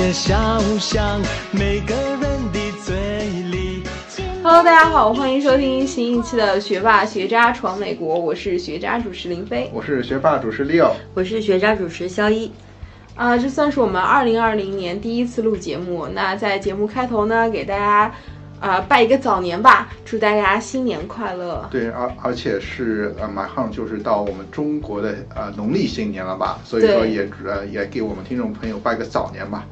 条大街小巷，每个人的嘴里。Hello，大家好，欢迎收听新一期的《学霸学渣闯美国》，我是学渣主持林飞，我是学霸主持 Leo，我是学渣主持肖一。啊，这算是我们二零二零年第一次录节目。那在节目开头呢，给大家。啊，拜一个早年吧！祝大家新年快乐。对，而而且是呃，马上就是到我们中国的呃农历新年了吧？所以说也呃也给我们听众朋友拜个早年吧。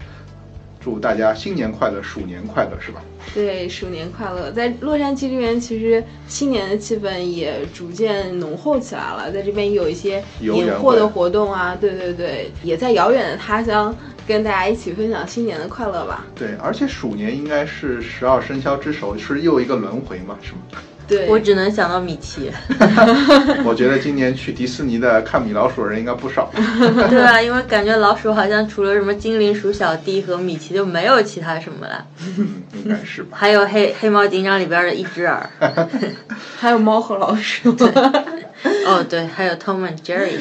祝大家新年快乐，鼠年快乐，是吧？对，鼠年快乐。在洛杉矶这边，其实新年的气氛也逐渐浓厚起来了。在这边有一些年货的活动啊，对对对，也在遥远的他乡跟大家一起分享新年的快乐吧。对，而且鼠年应该是十二生肖之首，是又一个轮回嘛，是吗？对我只能想到米奇。我觉得今年去迪士尼的看米老鼠的人应该不少。对啊，因为感觉老鼠好像除了什么精灵鼠小弟和米奇就没有其他什么了。应该是吧。还有黑黑猫警长里边的一只耳。还有猫和老鼠。哦，对，还有 Tom and Jerry。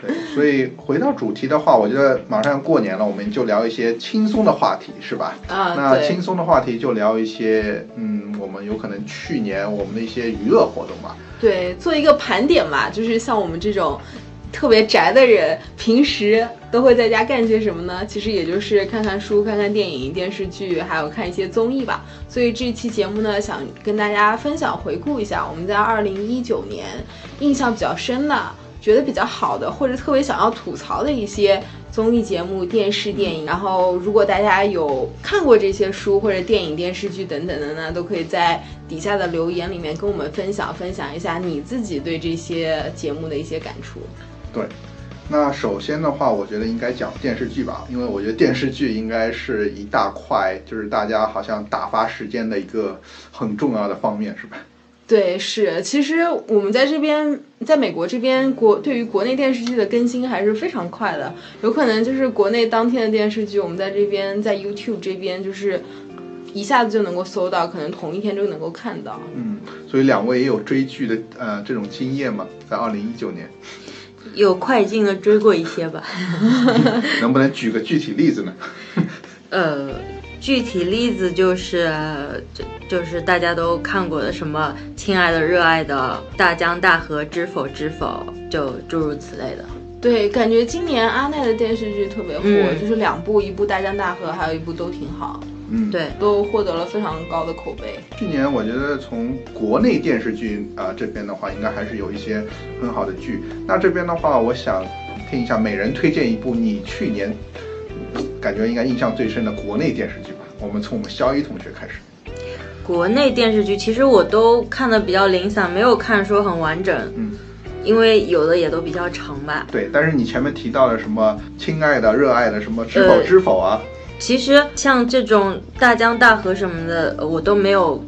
对，所以回到主题的话，我觉得马上要过年了，我们就聊一些轻松的话题，是吧？啊，那轻松的话题就聊一些，嗯，我们有可能去年我们的一些娱乐活动吧。对，做一个盘点嘛，就是像我们这种特别宅的人，平时都会在家干些什么呢？其实也就是看看书、看看电影、电视剧，还有看一些综艺吧。所以这一期节目呢，想跟大家分享、回顾一下我们在二零一九年印象比较深的。觉得比较好的，或者特别想要吐槽的一些综艺节目、电视、电影。然后，如果大家有看过这些书或者电影、电视剧等等的呢，都可以在底下的留言里面跟我们分享分享一下你自己对这些节目的一些感触。对，那首先的话，我觉得应该讲电视剧吧，因为我觉得电视剧应该是一大块，就是大家好像打发时间的一个很重要的方面，是吧？对，是，其实我们在这边，在美国这边，国对于国内电视剧的更新还是非常快的，有可能就是国内当天的电视剧，我们在这边在 YouTube 这边就是一下子就能够搜到，可能同一天就能够看到。嗯，所以两位也有追剧的呃这种经验嘛？在二零一九年，有快进的追过一些吧。能不能举个具体例子呢？呃。具体例子就是，就就是大家都看过的什么“亲爱的、热爱的大江大河”，知否知否，就诸如此类的。对，感觉今年阿奈的电视剧特别火，就是两部，一部《大江大河》，还有一部都挺好。嗯，对，都获得了非常高的口碑。去年我觉得从国内电视剧啊这边的话，应该还是有一些很好的剧。那这边的话，我想听一下每人推荐一部你去年。感觉应该印象最深的国内电视剧吧，我们从我们肖一同学开始。国内电视剧其实我都看的比较零散，没有看说很完整。嗯，因为有的也都比较长吧。对，但是你前面提到了什么亲爱的、热爱的，什么知否知否啊？其实像这种大江大河什么的，我都没有。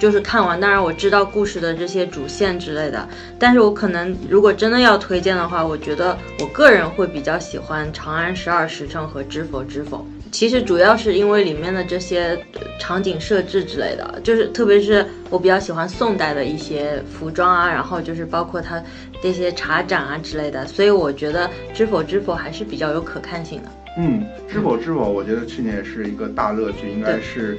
就是看完，当然我知道故事的这些主线之类的，但是我可能如果真的要推荐的话，我觉得我个人会比较喜欢《长安十二时辰》和《知否知否》。其实主要是因为里面的这些场景设置之类的，就是特别是我比较喜欢宋代的一些服装啊，然后就是包括它这些茶盏啊之类的，所以我觉得《知否知否》还是比较有可看性的。嗯，《知否知否》我觉得去年也是一个大热剧，应该是。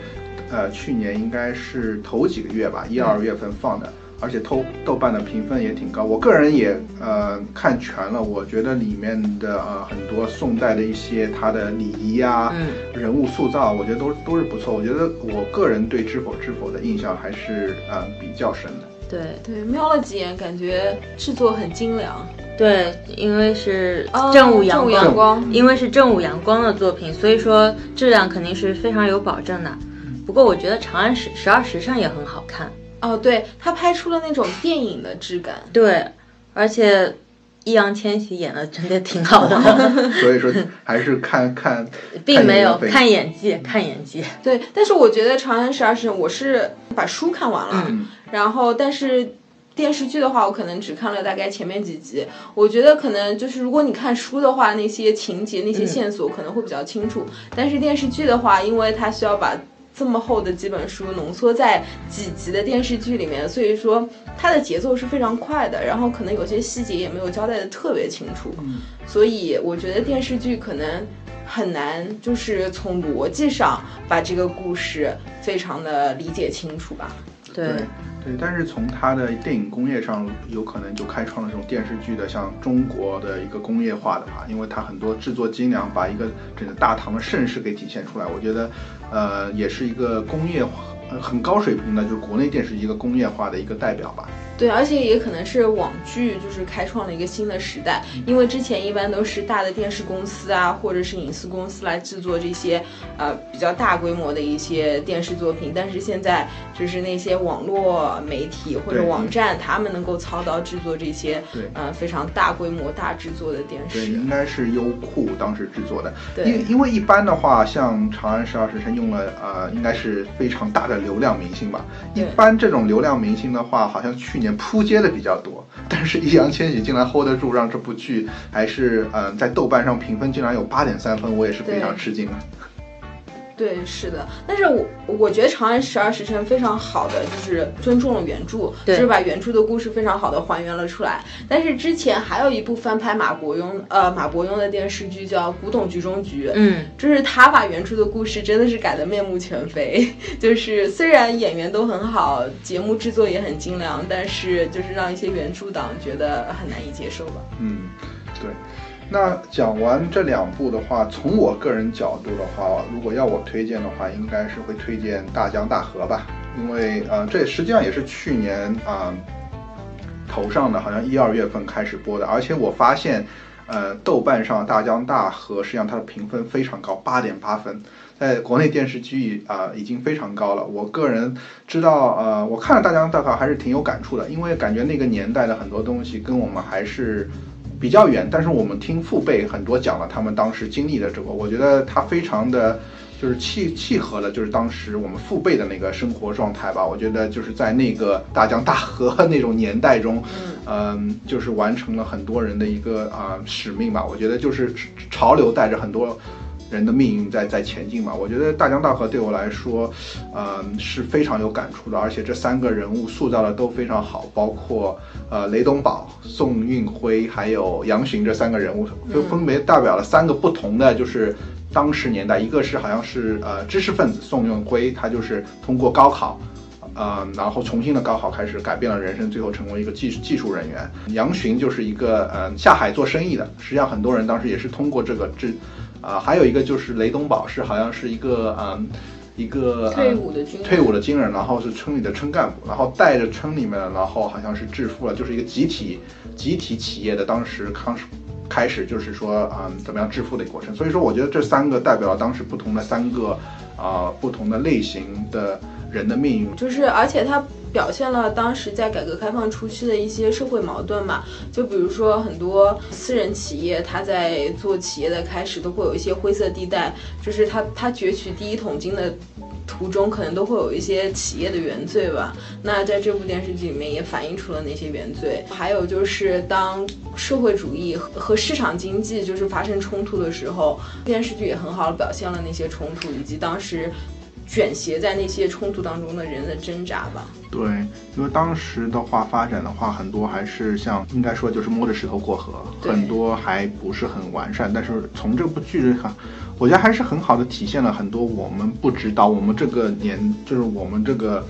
呃，去年应该是头几个月吧，一二月份放的，而且豆豆瓣的评分也挺高。我个人也呃看全了，我觉得里面的呃很多宋代的一些它的礼仪啊，人物塑造，我觉得都都是不错。我觉得我个人对《知否知否》的印象还是呃比较深的。对对，瞄了几眼，感觉制作很精良。对，因为是正午阳光，因为是正午阳光的作品，所以说质量肯定是非常有保证的。不过我觉得《长安十十二时辰》也很好看哦，对他拍出了那种电影的质感。对，而且易烊千玺演的真的挺好的。所以说还是看看，并没有看演技，看演技。对，但是我觉得《长安十二时辰》，我是把书看完了，然后但是电视剧的话，我可能只看了大概前面几集。我觉得可能就是如果你看书的话，那些情节、那些线索可能会比较清楚，但是电视剧的话，因为它需要把这么厚的几本书浓缩在几集的电视剧里面，所以说它的节奏是非常快的，然后可能有些细节也没有交代的特别清楚，所以我觉得电视剧可能很难就是从逻辑上把这个故事非常的理解清楚吧。对。对，对但是从它的电影工业上，有可能就开创了这种电视剧的像中国的一个工业化的吧，因为它很多制作精良，把一个整个大唐的盛世给体现出来。我觉得，呃，也是一个工业化很高水平的，就是国内电视一个工业化的一个代表吧。对，而且也可能是网剧就是开创了一个新的时代，因为之前一般都是大的电视公司啊，或者是影视公司来制作这些呃比较大规模的一些电视作品，但是现在就是那些网络媒体或者网站，他们能够操刀制作这些对呃非常大规模、大制作的电视对，视。应该是优酷当时制作的。对因因为一般的话，像《长安十二时辰》用了呃，应该是非常大的流量明星吧。一般这种流量明星的话，好像去年扑街的比较多，但是易烊千玺竟然 hold 得住，让这部剧还是嗯、呃在豆瓣上评分竟然有八点三分，我也是非常吃惊的。对，是的，但是我我觉得《长安十二时辰》非常好的就是尊重了原著，就是把原著的故事非常好的还原了出来。但是之前还有一部翻拍马国庸呃马伯庸的电视剧叫《古董局中局》，嗯，就是他把原著的故事真的是改得面目全非，就是虽然演员都很好，节目制作也很精良，但是就是让一些原著党觉得很难以接受吧。嗯，对。那讲完这两部的话，从我个人角度的话，如果要我推荐的话，应该是会推荐《大江大河》吧，因为呃，这实际上也是去年啊、头上的，好像一二月份开始播的，而且我发现，呃，豆瓣上《大江大河》实际上它的评分非常高，八点八分，在国内电视剧啊、已经非常高了。我个人知道，呃，我看了《大江大河》还是挺有感触的，因为感觉那个年代的很多东西跟我们还是。比较远，但是我们听父辈很多讲了他们当时经历的这个，我觉得它非常的就是契契合了，就是当时我们父辈的那个生活状态吧。我觉得就是在那个大江大河那种年代中，嗯、就是完成了很多人的一个啊、使命吧。我觉得就是潮流带着很多。人的命运在在前进嘛，我觉得大江大河对我来说，嗯、是非常有感触的，而且这三个人物塑造的都非常好，包括呃雷东宝、宋运辉还有杨巡这三个人物，分分别代表了三个不同的就是当时年代，一个是好像是呃知识分子宋运辉，他就是通过高考。呃，然后重新的高考开始改变了人生，最后成为一个技技术人员。杨巡就是一个呃下海做生意的，实际上很多人当时也是通过这个知，啊、还有一个就是雷东宝是好像是一个嗯、一个、呃退伍的军人退伍的军人，然后是村里的村干部，然后带着村里面，然后好像是致富了，就是一个集体集体企业的当时康开始就是说嗯怎么样致富的一个过程。所以说，我觉得这三个代表了当时不同的三个啊、不同的类型的人的命运。就是而且它表现了当时在改革开放初期的一些社会矛盾嘛，就比如说很多私人企业，它在做企业的开始都会有一些灰色地带，就是它它攫取第一桶金的。途中可能都会有一些企业的原罪吧，那在这部电视剧里面也反映出了那些原罪。还有就是当社会主义和和市场经济就是发生冲突的时候，电视剧也很好的表现了那些冲突，以及当时卷挟在那些冲突当中的人的挣扎吧。对，因为当时的话发展的话，很多还是像应该说就是摸着石头过河，很多还不是很完善。但是从这部剧看，我觉得还是很好的体现了很多我们不知道，我们这个年就是我们这个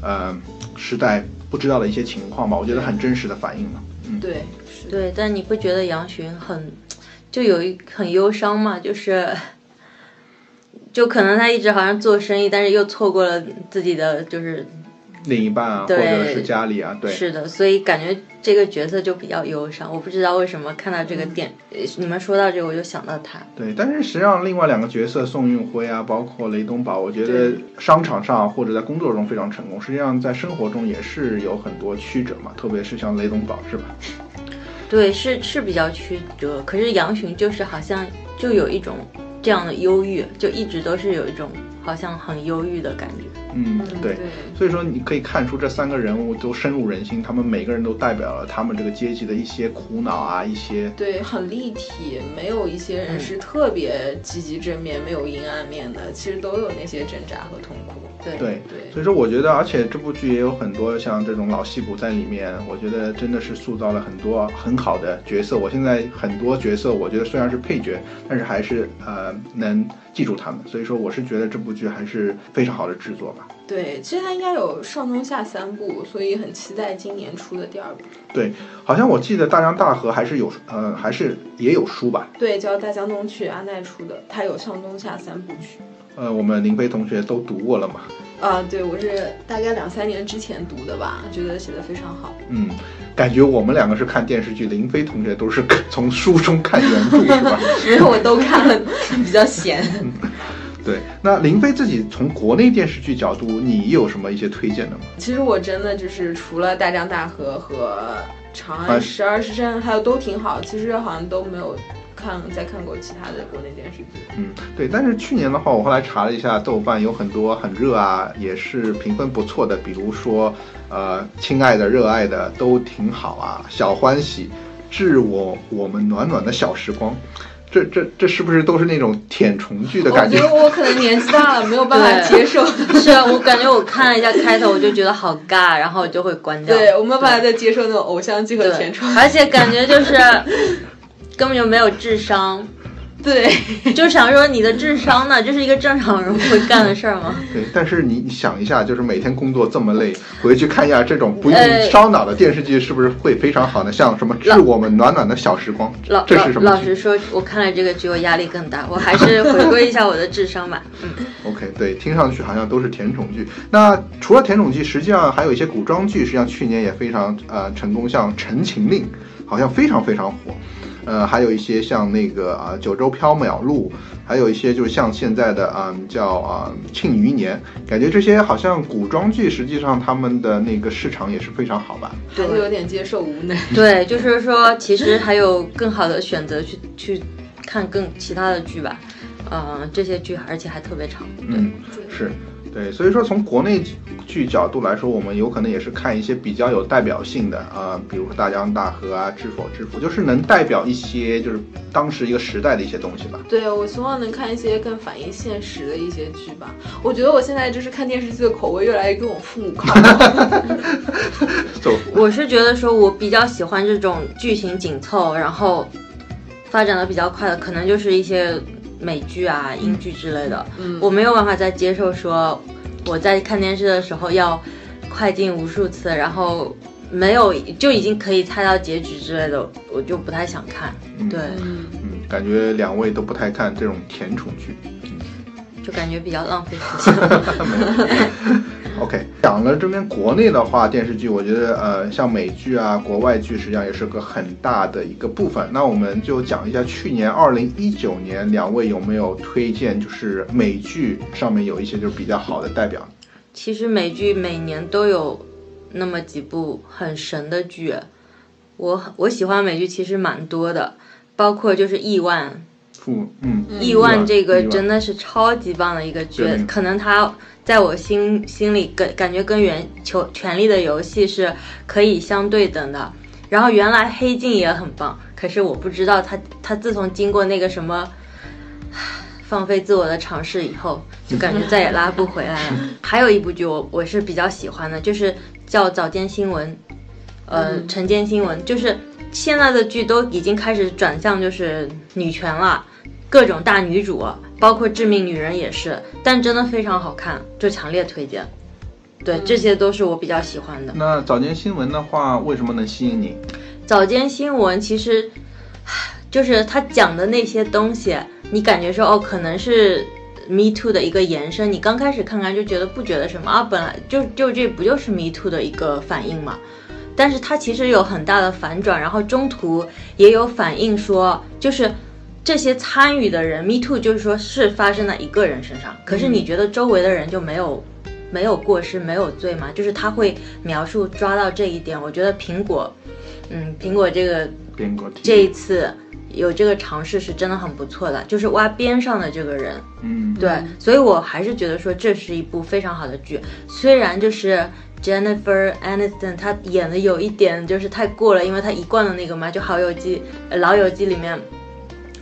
呃时代不知道的一些情况吧。我觉得很真实的反映了。嗯，对，是，对，但你不觉得杨巡很，就有一很忧伤嘛？就是，就可能他一直好像做生意，但是又错过了自己的就是另一半啊，或者是家里啊，对，是的，所以感觉这个角色就比较忧伤。我不知道为什么看到这个电，呃你们说到这个我就想到他。对，但是实际上另外两个角色宋运辉啊，包括雷东宝，我觉得商场上或者在工作中非常成功，实际上在生活中也是有很多曲折嘛，特别是像雷东宝是吧？对，是是比较曲折，可是杨巡就是好像就有一种这样的忧郁，就一直都是有一种好像很忧郁的感觉。嗯，对。所以说，你可以看出这三个人物都深入人心，他们每个人都代表了他们这个阶级的一些苦恼啊，一些对，很立体，没有一些人是特别积极正面，没有阴暗面的，其实都有那些挣扎和痛苦。对对对所以说，我觉得，而且这部剧也有很多像这种老戏骨在里面，我觉得真的是塑造了很多很好的角色。我现在很多角色，我觉得虽然是配角，但是还是呃能记住他们。所以说，我是觉得这部剧还是非常好的制作吧。对，其实它应该有上中下三部，所以很期待今年出的第二部。对，好像我记得《大江大河》还是有呃还是也有书吧。对，叫《大江东去》，阿奈出的，它有上中下三部曲。呃，我们林飞同学都读过了嘛？啊，对，我是大概两三年之前读的吧，觉得写的非常好。嗯，感觉我们两个是看电视剧，林飞同学都是 从书中看原著是吧？没有，我都看了，比较闲。对，那林飞自己从国内电视剧角度，你有什么一些推荐的吗？其实我真的就是除了《大江大河》和《长啊安十二时辰》，还有都挺好，其实好像都没有看再看过其他的国内电视剧。嗯，对，但是去年的话，我后来查了一下，豆瓣有很多很热啊，也是评分不错的，比如说，呃，亲爱的、热爱的都挺好啊，小欢喜，致我我们暖暖的小时光，这这这是不是都是那种舔虫剧的感觉我觉得我可能年纪大了，没有办法接受。是啊，我感觉我看了一下开头，我就觉得好尬，然后我就会关掉。对，我没有办法再接受那种偶像剧和对甜宠。而且感觉就是 根本就没有智商，对，就想说你的智商呢，这是一个正常人会干的事儿吗？对，但是你想一下，就是每天工作这么累，回去看一下这种不用 呃烧脑的电视剧，是不是会非常好呢？像什么《致我们暖暖的小时光》，老这是什么老老实说，我看了这个剧，我压力更大，我还是回归一下我的智商吧。嗯，？OK，对，听上去好像都是甜宠剧。那除了甜宠剧，实际上还有一些古装剧，实际上去年也非常呃成功，像《陈情令》好像非常非常火。呃，还有一些像那个啊、九州缥缈录，还有一些就是像现在的嗯、叫啊、庆余年，感觉这些好像古装剧，实际上他们的那个市场也是非常好吧？还是有点接受无能。对，就是说，其实还有更好的选择去去看更其他的剧吧。嗯、这些剧而且还特别长。对，嗯，是对，所以说从国内剧角度来说，我们有可能也是看一些比较有代表性的啊、比如说《大江大河》啊，《知否知否》，就是能代表一些就是当时一个时代的一些东西吧。对，我希望能看一些更反映现实的一些剧吧。我觉得我现在就是看电视剧的口味越来越跟我父母靠拢。我是觉得说，我比较喜欢这种剧情紧凑，然后发展的比较快的，可能就是一些美剧啊、英剧之类的。嗯我没有办法再接受说我在看电视的时候要快进无数次，然后没有就已经可以猜到结局之类的，我就不太想看。嗯对，嗯，嗯，感觉两位都不太看这种甜宠剧。就感觉比较浪费时间。OK，讲了这边国内的话，电视剧我觉得呃，像美剧啊、国外剧，实际上也是个很大的一个部分。那我们就讲一下去年二零一九年，两位有没有推荐，就是美剧上面有一些就是比较好的代表？其实美剧每年都有那么几部很神的剧，我我喜欢美剧其实蛮多的，包括就是《亿万》，父嗯，《亿万》这个真的是超级棒的一个剧，可能它在我心心里跟感觉跟原球《权力的游戏》是可以相对等的。然后原来《黑镜》也很棒，可是我不知道它它自从经过那个什么 放飞自我的尝试以后，就感觉再也拉不回来了。还有一部剧我我是比较喜欢的，就是叫《早间新闻》，呃，嗯。晨间新闻，就是现在的剧都已经开始转向就是女权了，各种大女主，包括《致命女人》也是，但真的非常好看，就强烈推荐。对，这些都是我比较喜欢的。那早间新闻的话，为什么能吸引你？早间新闻其实 就是他讲的那些东西，你感觉说哦，可能是 Me Too 的一个延伸。你刚开始看看就觉得不觉得什么啊，本来就就这不就是 Me Too 的一个反应嘛？但是它其实有很大的反转，然后中途也有反映说，就是这些参与的人，Me Too 就是说是发生在一个人身上，可是你觉得周围的人就没有没有过失、没有罪吗？就是他会描述抓到这一点，我觉得苹果，嗯，苹果这个这一次有这个尝试是真的很不错的，就是挖边上的这个人，嗯，对，所以我还是觉得说这是一部非常好的剧，虽然就是 Jennifer Aniston 她演的有一点就是太过了，因为她一贯的那个嘛，就《好友记》呃《老友记》里面，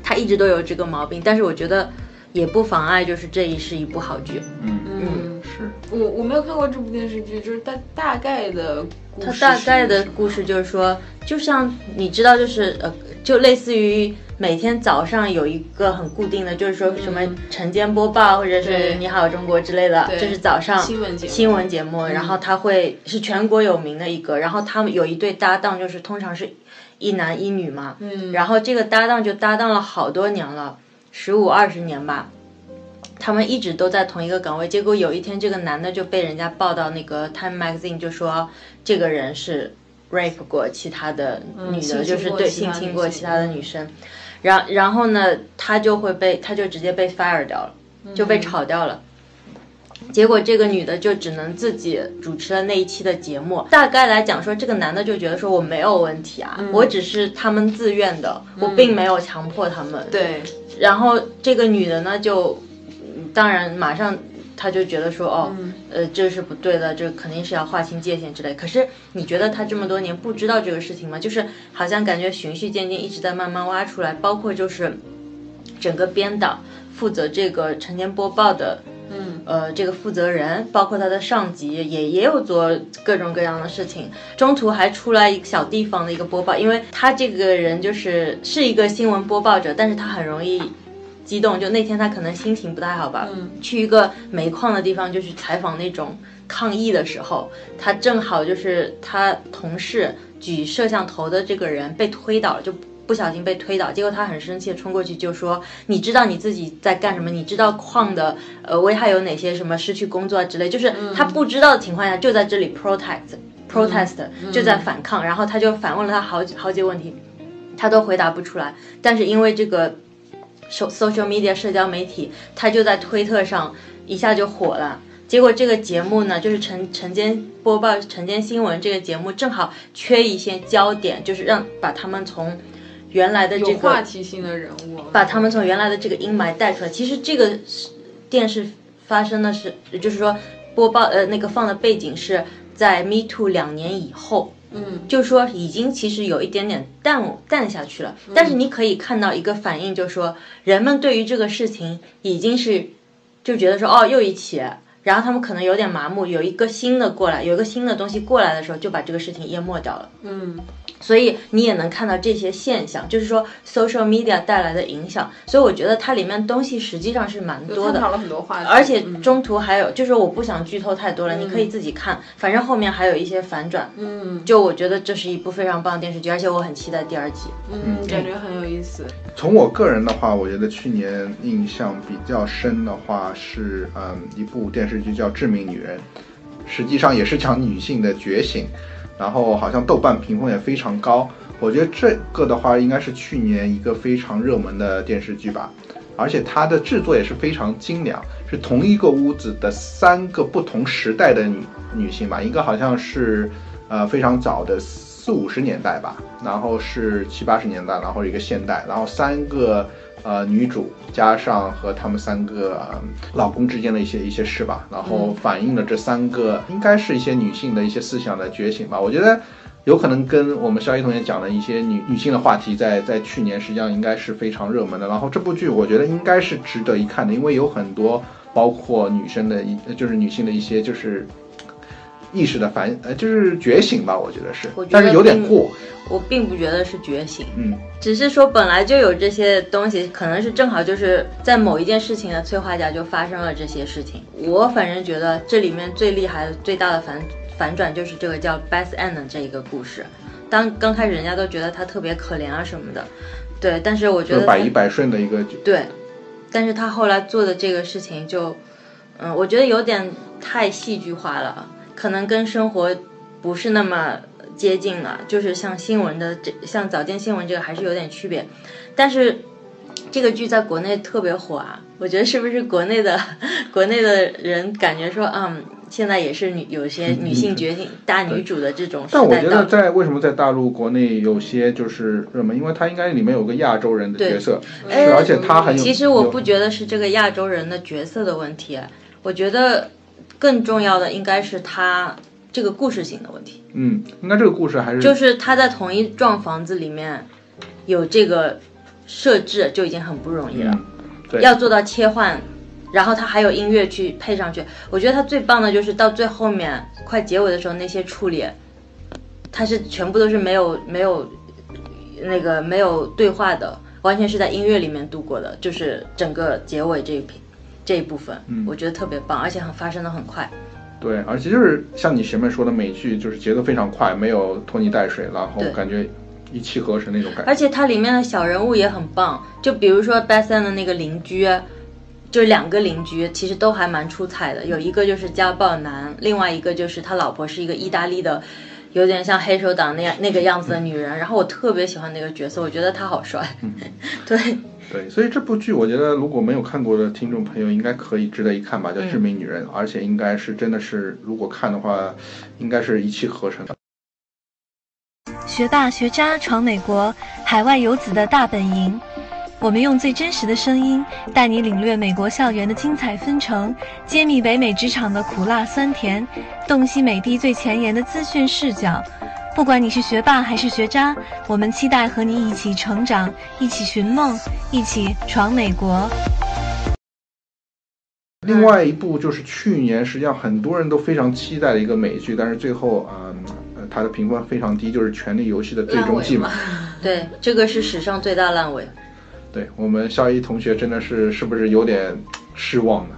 她一直都有这个毛病，但是我觉得也不妨碍就是这一是一部好剧。嗯。嗯，是。我我没有看过这部电视剧，就是大大概的故事它大概的故事就是说，就像你知道，就是呃，就类似于每天早上有一个很固定的，就是说什么晨间播报或者是你好中国之类的，对。就是早上新闻节目。新闻节目，然后他会是全国有名的一个，然后他们有一对搭档，就是通常是一男一女嘛，嗯。然后这个搭档就搭档了好多年了，十五二十年吧。他们一直都在同一个岗位，结果有一天这个男的就被人家报到那个 Time Magazine，就说这个人是 rape 过其他的女的，就是对性侵过其他的女生，然然后呢，他就会被他就直接被 fire 掉了，就被炒掉了。结果这个女的就只能自己主持了那一期的节目。大概来讲说，这个男的就觉得说我没有问题啊，我只是他们自愿的，我并没有强迫他们。对，然后这个女的呢，就嗯当然马上她就觉得说，哦，呃，这是不对的，这肯定是要划清界限之类。可是你觉得他这么多年不知道这个事情吗？就是好像感觉循序渐进，一直在慢慢挖出来，包括就是整个编导负责这个晨间播报的。嗯，呃，这个负责人，包括他的上级，也也有做各种各样的事情。中途还出来一个小地方的一个播报，因为他这个人就是是一个新闻播报者，但是他很容易激动。就那天他可能心情不太好吧，嗯去一个煤矿的地方就去采访那种抗议的时候，他正好就是他同事举摄像头的这个人被推倒了，就。不小心被推倒，结果他很生气地冲过去就说：“你知道你自己在干什么？你知道矿的呃危害有哪些？什么失去工作啊之类，就是他不知道的情况下就在这里 protest protest 就在反抗，然后他就反问了他好几好几个问题，他都回答不出来。但是因为这个 so social media 社交媒体，他就在推特上一下就火了。结果这个节目呢，就是晨晨间播报、晨间新闻这个节目，正好缺一些焦点，就是让把他们从原来的这个话题性的人物，把他们从原来的这个阴霾带出来。其实这个是电视发生的是，就是说播报呃那个放的背景是在 Me Too 两年以后，嗯，就是说已经其实有一点点淡淡下去了。但是你可以看到一个反应，就是说人们对于这个事情已经是就觉得说哦又一起。然后他们可能有点麻木，有一个新的过来，有一个新的东西过来的时候，就把这个事情淹没掉了。嗯，所以你也能看到这些现象，就是说 social media 带来的影响。所以我觉得它里面东西实际上是蛮多的，了很多话题，而且嗯中途还有，就是我不想剧透太多了，你可以自己看，反正后面还有一些反转。嗯就我觉得这是一部非常棒的电视剧，而且我很期待第二季。嗯，感觉很有意思。从我个人的话，我觉得去年印象比较深的话是，嗯，一部电视剧叫《致命女人》，实际上也是讲女性的觉醒，然后好像豆瓣评分也非常高。我觉得这个的话应该是去年一个非常热门的电视剧吧，而且它的制作也是非常精良，是同一个屋子的三个不同时代的女女性吧，一个好像是呃非常早的四五十年代吧，然后是七八十年代，然后一个现代，然后三个呃女主加上和他们三个、呃老公之间的一些一些事吧，然后反映了这三个应该是一些女性的一些思想的觉醒吧。我觉得有可能跟我们肖一同学讲的一些女女性的话题在，在去年实际上应该是非常热门的。然后这部剧我觉得应该是值得一看的，因为有很多包括女生的一就是女性的一些就是。意识的反呃，就是觉醒吧，我觉得是，得但是有点过，我并不觉得是觉醒，嗯，只是说本来就有这些东西，可能是正好就是在某一件事情的催化下就发生了这些事情。我反正觉得这里面最厉害的、最大的反反转就是这个叫 Beth Ann 的这一个故事。当刚开始人家都觉得他特别可怜啊什么的，对，但是我觉得百依百顺的一个，对，但是他后来做的这个事情就，嗯，我觉得有点太戏剧化了，可能跟生活不是那么接近了。就是像新闻的这，像早间新闻这个还是有点区别。但是这个剧在国内特别火啊，我觉得是不是国内的 国内的人感觉说，嗯，现在也是女有些女性觉醒大女主的这种但我觉得。在为什么在大陆国内有些就是热门，因为它应该里面有个亚洲人的角色，哎是而且他很有。其实我不觉得是这个亚洲人的角色的问题，我觉得更重要的应该是他这个故事性的问题。嗯，应该这个故事还是就是他在同一幢房子里面有这个设置就已经很不容易了，嗯，对，要做到切换，然后他还有音乐去配上去。我觉得他最棒的就是到最后面快结尾的时候那些处理，他是全部都是没有没有那个没有对话的，完全是在音乐里面度过的，就是整个结尾这一篇这一部分，嗯我觉得特别棒，而且很发生的很快。对，而且就是像你前面说的，美剧就是节奏非常快，没有拖泥带水，然后感觉一气呵成那种感觉。而且它里面的小人物也很棒，就比如说 Beth Ann 的那个邻居，就两个邻居其实都还蛮出彩的，有一个就是家暴男，另外一个就是他老婆是一个意大利的，有点像黑手党那样那个样子的女人。然后我特别喜欢那个角色，我觉得他好帅。对，对，所以这部剧我觉得如果没有看过的听众朋友，应该可以值得一看吧，叫《致命女人》，而且应该是真的是，如果看的话，应该是一气呵成的。学霸学渣闯美国，海外游子的大本营。我们用最真实的声音，带你领略美国校园的精彩纷呈，揭秘北美职场的苦辣酸甜，洞悉美帝最前沿的资讯视角。不管你是学霸还是学渣，我们期待和你一起成长，一起寻梦，一起闯美国。另外一部就是去年实际上很多人都非常期待的一个美剧，但是最后啊呃它的评分非常低，就是《权力游戏》的最终季嘛。对，这个是史上最大烂尾。对我们肖一同学真的是是不是有点失望呢？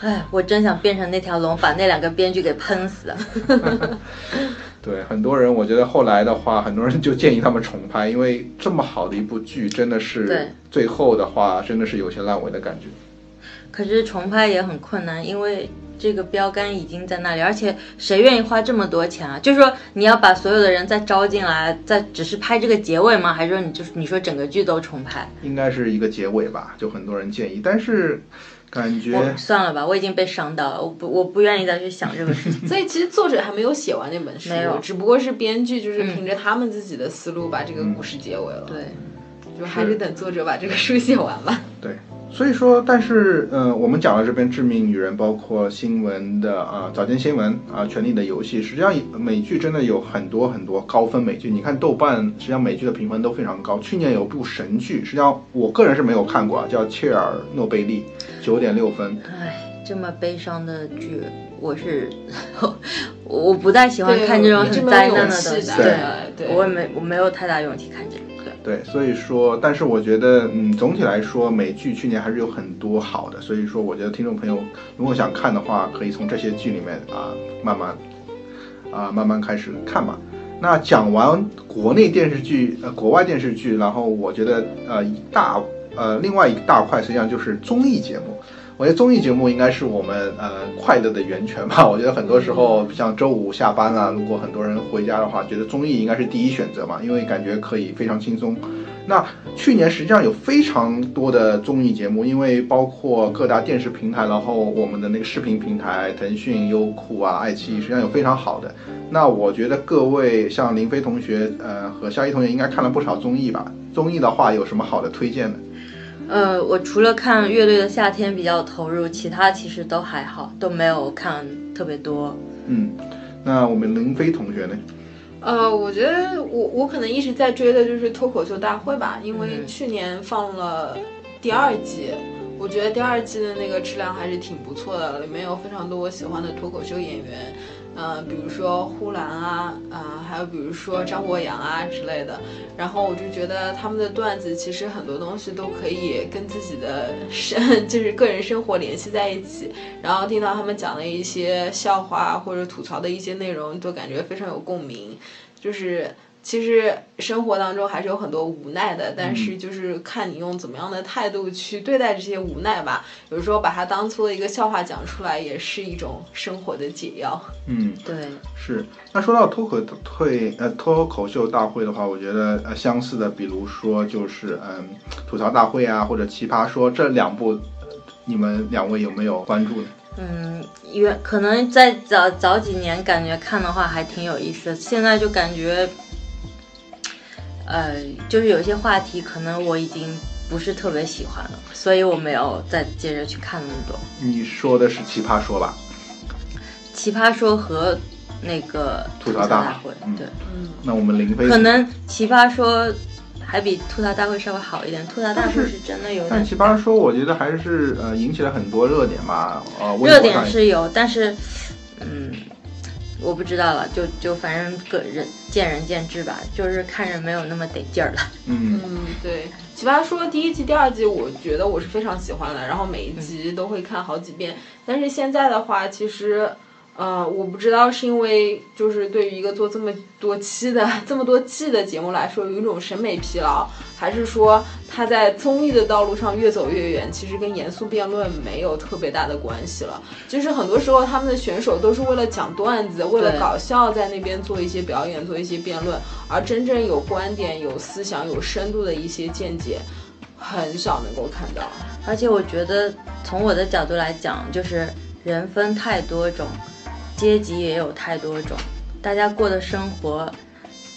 哎，我真想变成那条龙，把那两个编剧给喷死了。对很多人，我觉得后来的话，很多人就建议他们重拍，因为这么好的一部剧，真的对是最后的话，真的是有些烂尾的感觉。可是重拍也很困难，因为这个标杆已经在那里，而且谁愿意花这么多钱啊？就是说你要把所有的人再招进来，再只是拍这个结尾吗？还是说你就是你说整个剧都重拍？应该是一个结尾吧，就很多人建议，但是感觉算了吧，我已经被伤到了，我不我不愿意再去想这个事情。所以其实作者还没有写完那本书，没有只不过是编剧就是凭着他们自己的思路把这个故事结尾了。对，就还是等作者把这个书写完吧。对，所以说，但是，呃，我们讲了这边《致命女人》，包括新闻的啊、早间新闻啊，权力的游戏》，实际上美剧真的有很多很多高分美剧。你看豆瓣，实际上美剧的评分都非常高。去年有部神剧，实际上我个人是没有看过啊，叫《切尔诺贝利》，九点六分。唉，这么悲伤的剧，我是我我不太喜欢看这种很灾难的东西，气的对，对我也没我没有太大勇气看这个。对，所以说，但是我觉得，嗯，总体来说，美剧去年还是有很多好的，所以说，我觉得听众朋友如果想看的话，可以从这些剧里面啊，慢慢啊，慢慢开始看吧。那讲完国内电视剧，呃，国外电视剧，然后我觉得，呃，一大呃，另外一大块实际上就是综艺节目。我觉得综艺节目应该是我们呃快乐的源泉吧。我觉得很多时候像周五下班啊，如果很多人回家的话，觉得综艺应该是第一选择嘛，因为感觉可以非常轻松。那去年实际上有非常多的综艺节目，因为包括各大电视平台，然后我们的那个视频平台，腾讯、优酷啊、爱奇艺，实际上有非常好的。那我觉得各位像林飞同学，呃和肖一同学应该看了不少综艺吧？综艺的话有什么好的推荐的？呃，我除了看《乐队的夏天》比较投入，其他其实都还好，都没有看特别多。嗯，那我们林飞同学呢？呃，我觉得我我可能一直在追的就是脱口秀大会吧，因为嗯去年放了第二季，我觉得第二季的那个质量还是挺不错的，里面有非常多我喜欢的脱口秀演员，呃，比如说呼兰啊，啊、还有比如说张博洋啊之类的，然后我就觉得他们的段子其实很多东西都可以跟自己的生 就是个人生活联系在一起，然后听到他们讲的一些笑话或者吐槽的一些内容，都感觉非常有共鸣。就是其实生活当中还是有很多无奈的，但是就是看你用怎么样的态度去对待这些无奈吧。有时候把它当做一个笑话讲出来，也是一种生活的解药。嗯，对，是。那说到脱口退呃脱口秀大会的话，我觉得呃相似的，比如说就是嗯吐槽大会啊，或者奇葩说这两部，呃你们两位有没有关注呢？嗯，原可能在早早几年感觉看的话还挺有意思的，现在就感觉，呃，就是有些话题可能我已经不是特别喜欢了，所以我没有再接着去看那么多。你说的是《奇葩说》吧？奇葩说和那个吐槽大会，嗯对，那我们林飞可能奇葩说还比吐槽大会稍微好一点，吐槽大会是真的有点但奇葩说，我觉得还是呃引起了很多热点吧。呃，热点是有，但是嗯，我不知道了，就就反正个人见仁见智吧，就是看着没有那么得劲儿了。嗯，嗯，对，《奇葩说》第一季、第二季，我觉得我是非常喜欢的，然后每一集都会看好几遍。但是现在的话，其实，呃，我不知道是因为就是对于一个做这么多期的、这么多季的节目来说，有一种审美疲劳，还是说他在综艺的道路上越走越远，其实跟严肃辩论没有特别大的关系了。就是很多时候他们的选手都是为了讲段子，为了搞笑，在那边做一些表演，做一些辩论，而真正有观点、有思想、有深度的一些见解，很少能够看到。而且我觉得从我的角度来讲，就是人分太多种，阶级也有太多种，大家过的生活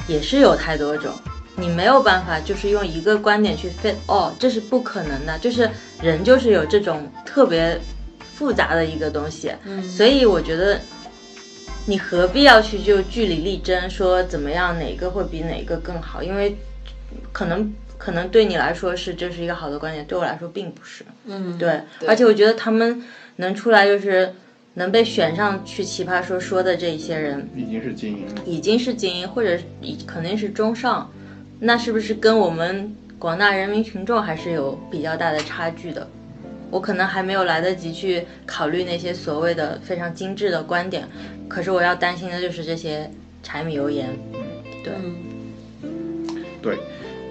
也是有太多种。你没有办法就是用一个观点去 fit 哦，这是不可能的。就是人就是有这种特别复杂的一个东西，嗯所以我觉得你何必要去就据理力争，说怎么样哪个会比哪个更好？因为可能可能对你来说是这是一个好的观点，对我来说并不是。嗯，对，而且我觉得他们能出来就是能被选上去奇葩说说的这一些人，已经是精英。已经是精英，或者已肯定是中上，那是不是跟我们广大人民群众还是有比较大的差距的？我可能还没有来得及去考虑那些所谓的非常精致的观点，可是我要担心的就是这些柴米油盐。对，嗯对，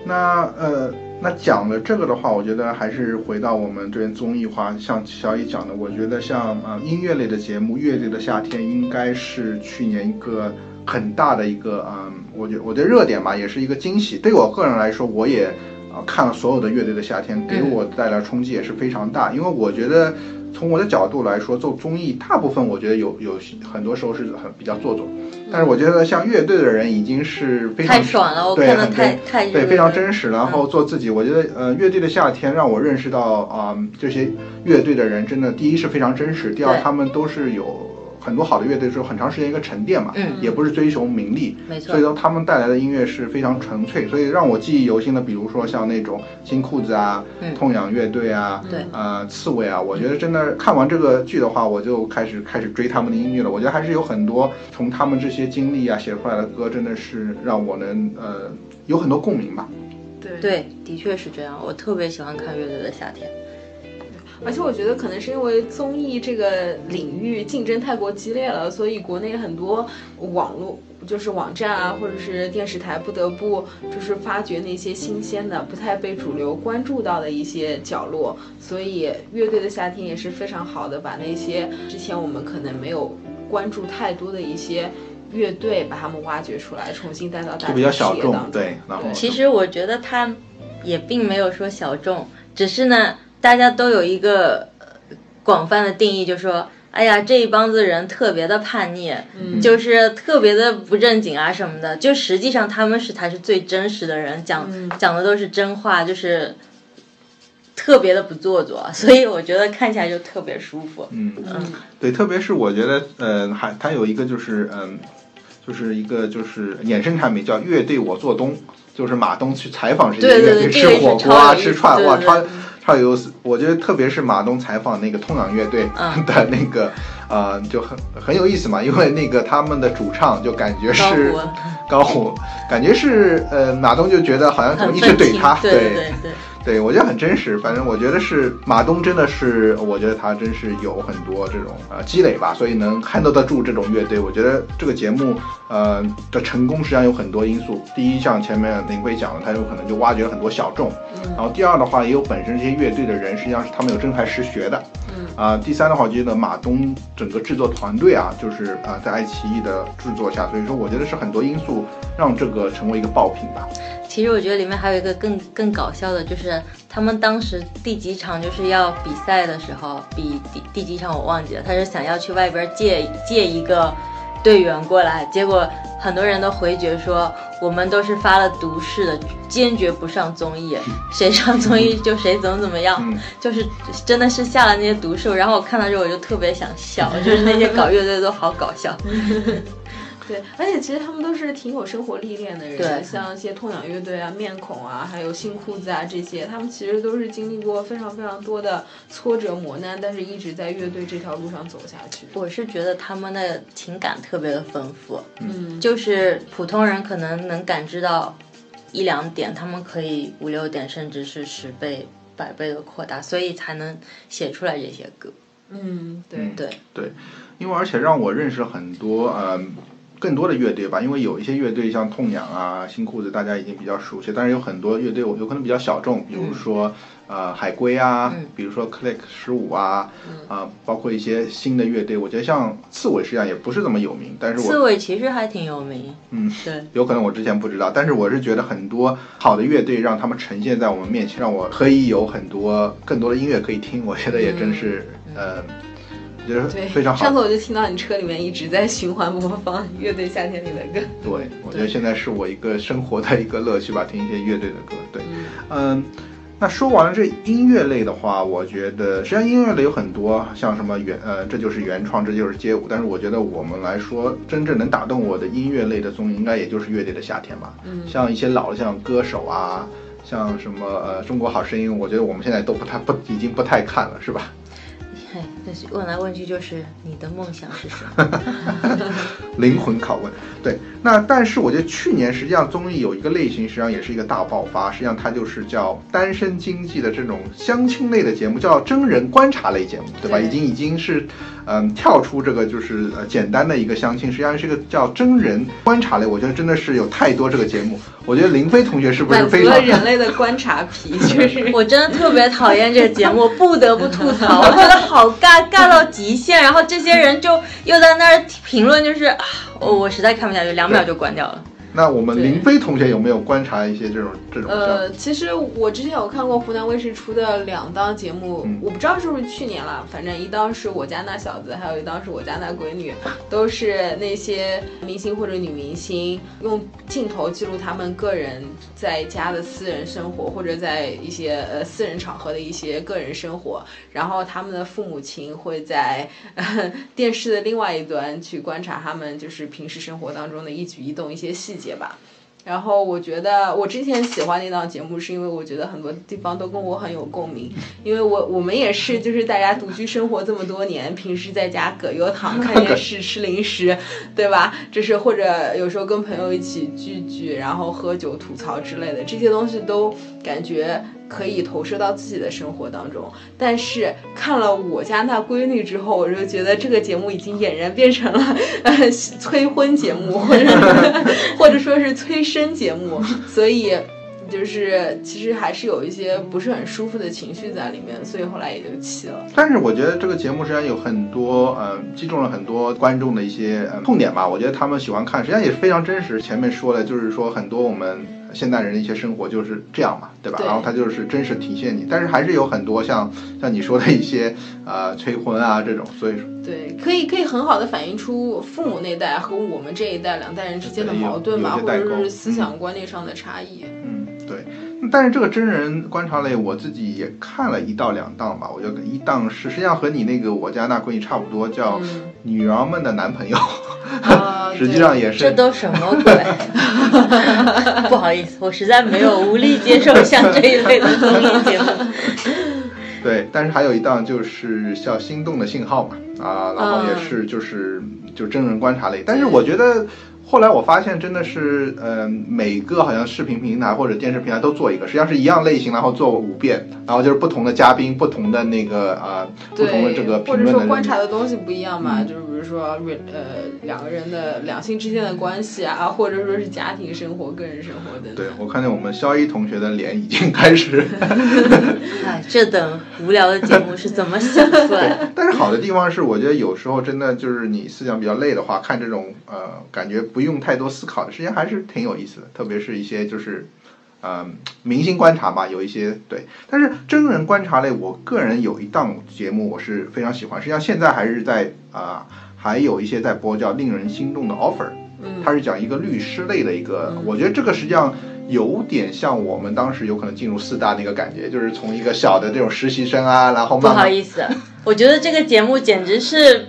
那呃，那讲了这个的话，我觉得还是回到我们这边综艺化，像小乙讲的，我觉得像啊、呃音乐类的节目，《乐队的夏天》应该是去年一个很大的一个嗯、我觉我觉得热点吧，也是一个惊喜。对我个人来说，我也啊、看了所有的《乐队的夏天》，给我带来冲击也是非常大，因为我觉得。从我的角度来说，做综艺大部分我觉得有有很多时候是很比较做作，但是我觉得像乐队的人已经是非常太爽了，我对很真太太对，非常真实。然后做自己，我觉得呃，乐队的夏天让我认识到啊、这些乐队的人真的，第一是非常真实，第二他们都是有很多好的乐队，是有很长时间一个沉淀嘛，嗯也不是追求名利，没错所以说他们带来的音乐是非常纯粹，所以让我记忆犹新的，比如说像那种新裤子啊、嗯痛仰乐队啊，对呃，刺猬啊，我觉得真的看完这个剧的话，我就开始开始追他们的音乐了。我觉得还是有很多从他们这些经历啊写出来的歌，真的是让我能呃有很多共鸣吧。对对，的确是这样。我特别喜欢看《乐队的夏天》。而且我觉得可能是因为综艺这个领域竞争太过激烈了，所以国内很多网络就是网站啊，或者是电视台不得不就是发掘那些新鲜的、不太被主流关注到的一些角落。所以乐队的夏天也是非常好的，把那些之前我们可能没有关注太多的一些乐队，把他们挖掘出来，重新带到大就比较众视小众野当，中。对，然后其实我觉得他也并没有说小众，只是呢，大家都有一个呃广泛的定义，就说，哎呀，这一帮子人特别的叛逆，嗯。就是特别的不正经啊什么的。就实际上他们是才是最真实的人，讲、嗯。讲的都是真话，就是特别的不做作，所以我觉得看起来就特别舒服。嗯，嗯。对，特别是我觉得，呃，还它有一个就是，嗯、就是一个就是衍生产品叫乐队我做东，就是马东去采访这些对对乐队，吃火锅啊，吃串，哇，对对超对超有。我觉得特别是马东采访那个痛仰乐队嗯 的那个，呃，就很很有意思嘛，因为那个他们的主唱就感觉高是虎高虎，感觉是呃马东就觉得好像很一直怼他，对对对对。对，我觉得很真实。反正我觉得是马东，真的是，我觉得他真是有很多这种呃积累吧，所以能 handle 得住这种乐队。我觉得这个节目呃的成功实际上有很多因素。第一，像前面林辉讲的，他有可能就挖掘了很多小众。然后第二的话，也有本身这些乐队的人，实际上是他们有真才实学的。嗯啊、第三的话，我觉得马东整个制作团队啊，就是啊、在爱奇艺的制作下，所以说我觉得是很多因素让这个成为一个爆品吧。其实我觉得里面还有一个更更搞笑的，就是他们当时第几场就是要比赛的时候，比第第几场我忘记了，他是想要去外边借借一个队员过来，结果很多人都回绝说我们都是发了毒誓的，坚决不上综艺，谁上综艺就谁怎么怎么样，嗯就是真的是下了那些毒誓。然后我看到之后我就特别想笑，就是那些搞乐队都好搞笑。对，而且其实他们都是挺有生活历练的人，对像一些痛仰乐队啊、面孔啊，还有新裤子啊这些，他们其实都是经历过非常非常多的挫折磨难，但是一直在乐队这条路上走下去。我是觉得他们的情感特别的丰富，嗯，就是普通人可能能感知到一两点，他们可以五六点，甚至是十倍、百倍的扩大，所以才能写出来这些歌。嗯，对嗯对，对，因为而且让我认识很多呃更多的乐队吧，因为有一些乐队像痛痒啊、新裤子，大家已经比较熟悉，但是有很多乐队我有可能比较小众，比如说、呃海龟啊，嗯。比如说 Click 十五啊，嗯。啊、包括一些新的乐队，我觉得像刺猬实际上也不是这么有名，但是我刺猬其实还挺有名。嗯对，有可能我之前不知道，但是我是觉得很多好的乐队让他们呈现在我们面前，让我可以有很多更多的音乐可以听，我觉得也真是、呃，我觉得对，非常好。上次我就听到你车里面一直在循环播放乐队夏天里的歌。对，我觉得现在是我一个生活的一个乐趣吧，听一些乐队的歌。对，嗯，那说完了这音乐类的话，我觉得实际上音乐类有很多，像什么原呃，这就是原创，这就是街舞。但是我觉得我们来说，真正能打动我的音乐类的综艺，应该也就是《乐队的夏天》吧。嗯像一些老的，像歌手啊，像什么呃《中国好声音》，我觉得我们现在都不太不已经不太看了，是吧？嘿，但是问来问去就是你的梦想是什么？灵魂拷问。对，那但是我觉得去年实际上综艺有一个类型，实际上也是一个大爆发，实际上它就是叫单身经济的这种相亲类的节目，叫真人观察类节目，对吧？对已经已经是嗯跳出这个就是呃简单的一个相亲，实际上是一个叫真人观察类。我觉得真的是有太多这个节目，我觉得林飞同学是不是满足非常了人类的观察癖，就是我真的特别讨厌这个节目，我不得不吐槽，我觉得好尬，尬到极限。然后这些人就又在那儿评论，就是啊，我我实在看不下去，两秒就关掉了。那我们林飞同学有没有观察一些这种这种呃，其实我之前有看过湖南卫视出的两档节目，嗯我不知道是不是去年了，反正一档是我家那小子，还有一档是我家那闺女，都是那些明星或者女明星用镜头记录他们个人在家的私人生活，或者在一些呃私人场合的一些个人生活，然后他们的父母亲会在、呃、电视的另外一端去观察他们就是平时生活当中的一举一动、一些细节吧。然后我觉得我之前喜欢那档节目，是因为我觉得很多地方都跟我很有共鸣，因为我我们也是就是大家独居生活这么多年，平时在家葛优躺 看电视吃零食，对吧？就是或者有时候跟朋友一起聚聚，然后喝酒吐槽之类的，这些东西都感觉可以投射到自己的生活当中。但是看了我家那闺女之后，我就觉得这个节目已经俨然变成了呃 催婚节目，或 者或者说是催生节目，所以。就是其实还是有一些不是很舒服的情绪在里面，所以后来也就弃了。但是我觉得这个节目实际上有很多，呃，击中了很多观众的一些痛点吧。我觉得他们喜欢看，实际上也是非常真实。前面说的就是说很多我们现代人的一些生活就是这样嘛，对吧？对然后它就是真实体现你，但是还是有很多像像你说的一些呃催婚啊这种，所以说对，可以可以很好的反映出父母那代和我们这一代两代人之间的矛盾吧，或者是思想观念上的差异。嗯，对。但是这个真人观察类，我自己也看了一到两档吧。我觉得一档是实际上和你那个我家那闺女差不多，叫《嗯女儿们的男朋友 》啊实际上也是这都什么鬼？不好意思，我实在没有无力接受像这一类的综艺节目。对，但是还有一档就是叫《心动的信号》嘛，啊，然后也嗯是就是就真人观察类。但是我觉得后来我发现真的是，呃、每个好像视频平台或者电视平台都做一个，实际上是一样类型，然后做五遍，然后就是不同的嘉宾、不同的那个啊、不同的这个对，或者说观察的东西不一样嘛，嗯就是比如说呃两个人的两性之间的关系啊，或者说是家庭生活、个人生活等等。对我看见我们肖一同学的脸已经开始 哎，这等无聊的节目是怎么想出来的？但是好的地方是，我觉得有时候真的就是你思想比较累的话，看这种呃感觉不用太多思考的时间还是挺有意思的，特别是一些就是呃明星观察吧，有一些对。但是真人观察类，我个人有一档节目我是非常喜欢，实际上现在还是在啊、还有一些在播叫《令人心动的 offer》，嗯它是讲一个律师类的一个，我觉得这个实际上有点像我们当时有可能进入四大那个感觉，就是从一个小的这种实习生啊，然后不好意思，我觉得这个节目简直是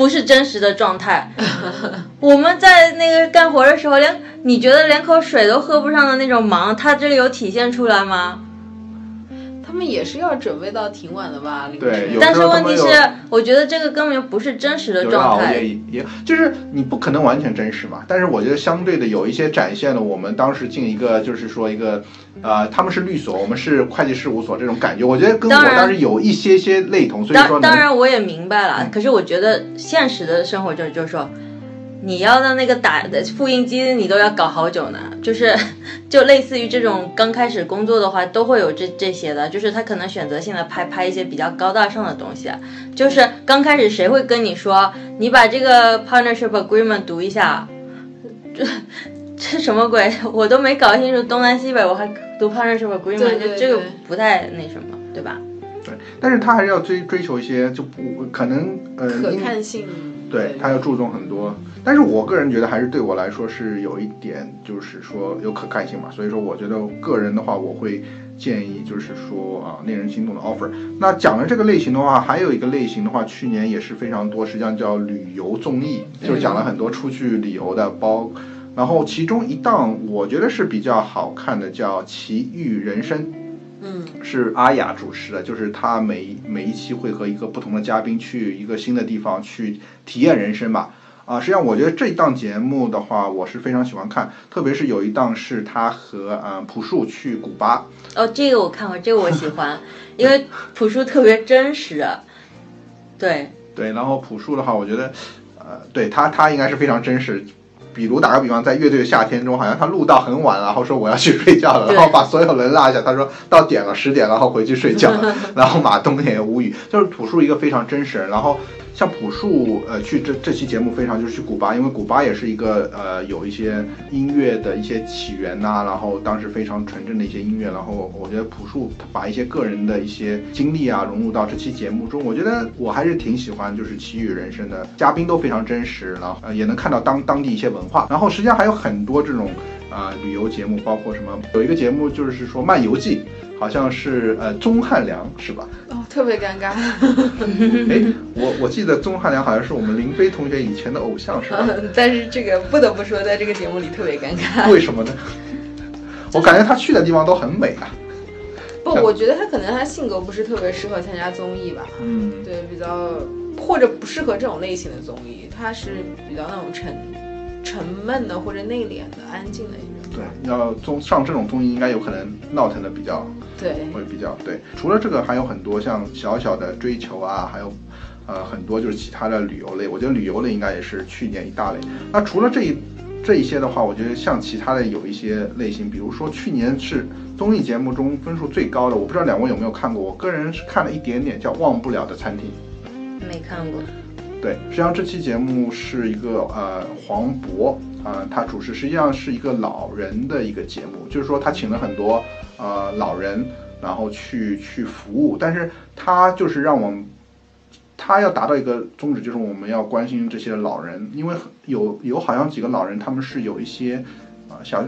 不是真实的状态。我们在那个干活的时候，连你觉得连口水都喝不上的那种忙，他这里有体现出来吗？他们也是要准备到挺晚的吧？凌对但是问题是我觉得这个根本就不是真实的状态。也也就是你不可能完全真实嘛，但是我觉得相对的有一些展现了我们当时进一个就是说一个，呃，他们是律所，我们是会计事务所这种感觉，我觉得跟我当然当时有一些些类同，所以说当当然我也明白了，嗯可是我觉得现实的生活中就是说，你要的那个打的复印机，你都要搞好久呢。就是就类似于这种刚开始工作的话，都会有这这些的，就是他可能选择性的拍拍一些比较高大上的东西。啊就是刚开始谁会跟你说，你把这个 partnership agreement 读一下，这这什么鬼？我都没搞清楚东南西北，我还读 partnership agreement，就这个不太那什么，对吧？对，但是他还是要追追求一些就不可能呃，可看性，对他要注重很多，但是我个人觉得还是对我来说是有一点，就是说有可看性嘛，所以说我觉得个人的话，我会建议就是说啊，令人心动的 offer。那讲了这个类型的话，还有一个类型的话，去年也是非常多，实际上叫旅游综艺，就是讲了很多出去旅游的包。然后其中一档我觉得是比较好看的，叫《奇遇人生》。嗯，是阿雅主持的，就是她每每一期会和一个不同的嘉宾去一个新的地方去体验人生吧。啊，实际上我觉得这一档节目的话，我是非常喜欢看，特别是有一档是他和嗯朴树去古巴，哦，这个我看过，这个我喜欢，因为朴树特别真实。对，对，然后朴树的话，我觉得，呃，对他他应该是非常真实。比如打个比方，在乐队的夏天中，好像他录到很晚，然后说我要去睡觉了，然后把所有人落下，他说到点了十点，然后回去睡觉了。然后马东也无语，就是朴树一个非常真实人。然后像朴树，呃，去这这期节目非常就是去古巴，因为古巴也是一个呃有一些音乐的一些起源呐、然后当时非常纯正的一些音乐。然后我觉得朴树把一些个人的一些经历啊融入到这期节目中，我觉得我还是挺喜欢就是奇遇人生的嘉宾都非常真实，然后呃也能看到当当地一些文化。然后实际上还有很多这种啊、旅游节目，包括什么有一个节目就是说漫游记。好像是呃钟汉良是吧？哦，特别尴尬。哎，我我记得钟汉良好像是我们林飞同学以前的偶像是吧？但是这个不得不说，在这个节目里特别尴尬。为什么呢？我感觉他去的地方都很美啊。不，我觉得他可能他性格不是特别适合参加综艺吧。嗯，对，比较或者不适合这种类型的综艺，他是比较那种沉沉闷的或者内敛的、安静的一种。对，要综上这种综艺应该有可能闹腾的比较对，会比较对。除了这个，还有很多像小小的追求啊，还有呃很多就是其他的旅游类。我觉得旅游类应该也是去年一大类。那除了这一这一些的话，我觉得像其他的有一些类型，比如说去年是综艺节目中分数最高的，我不知道两位有没有看过，我个人是看了一点点，叫《忘不了的餐厅》。没看过。对，实际上这期节目是一个呃黄渤啊、他主持，实际上是一个老人的一个节目，就是说他请了很多呃老人，然后去去服务，但是他就是让我们，他要达到一个宗旨，就是我们要关心这些老人，因为有有好像几个老人他们是有一些啊、呃、小。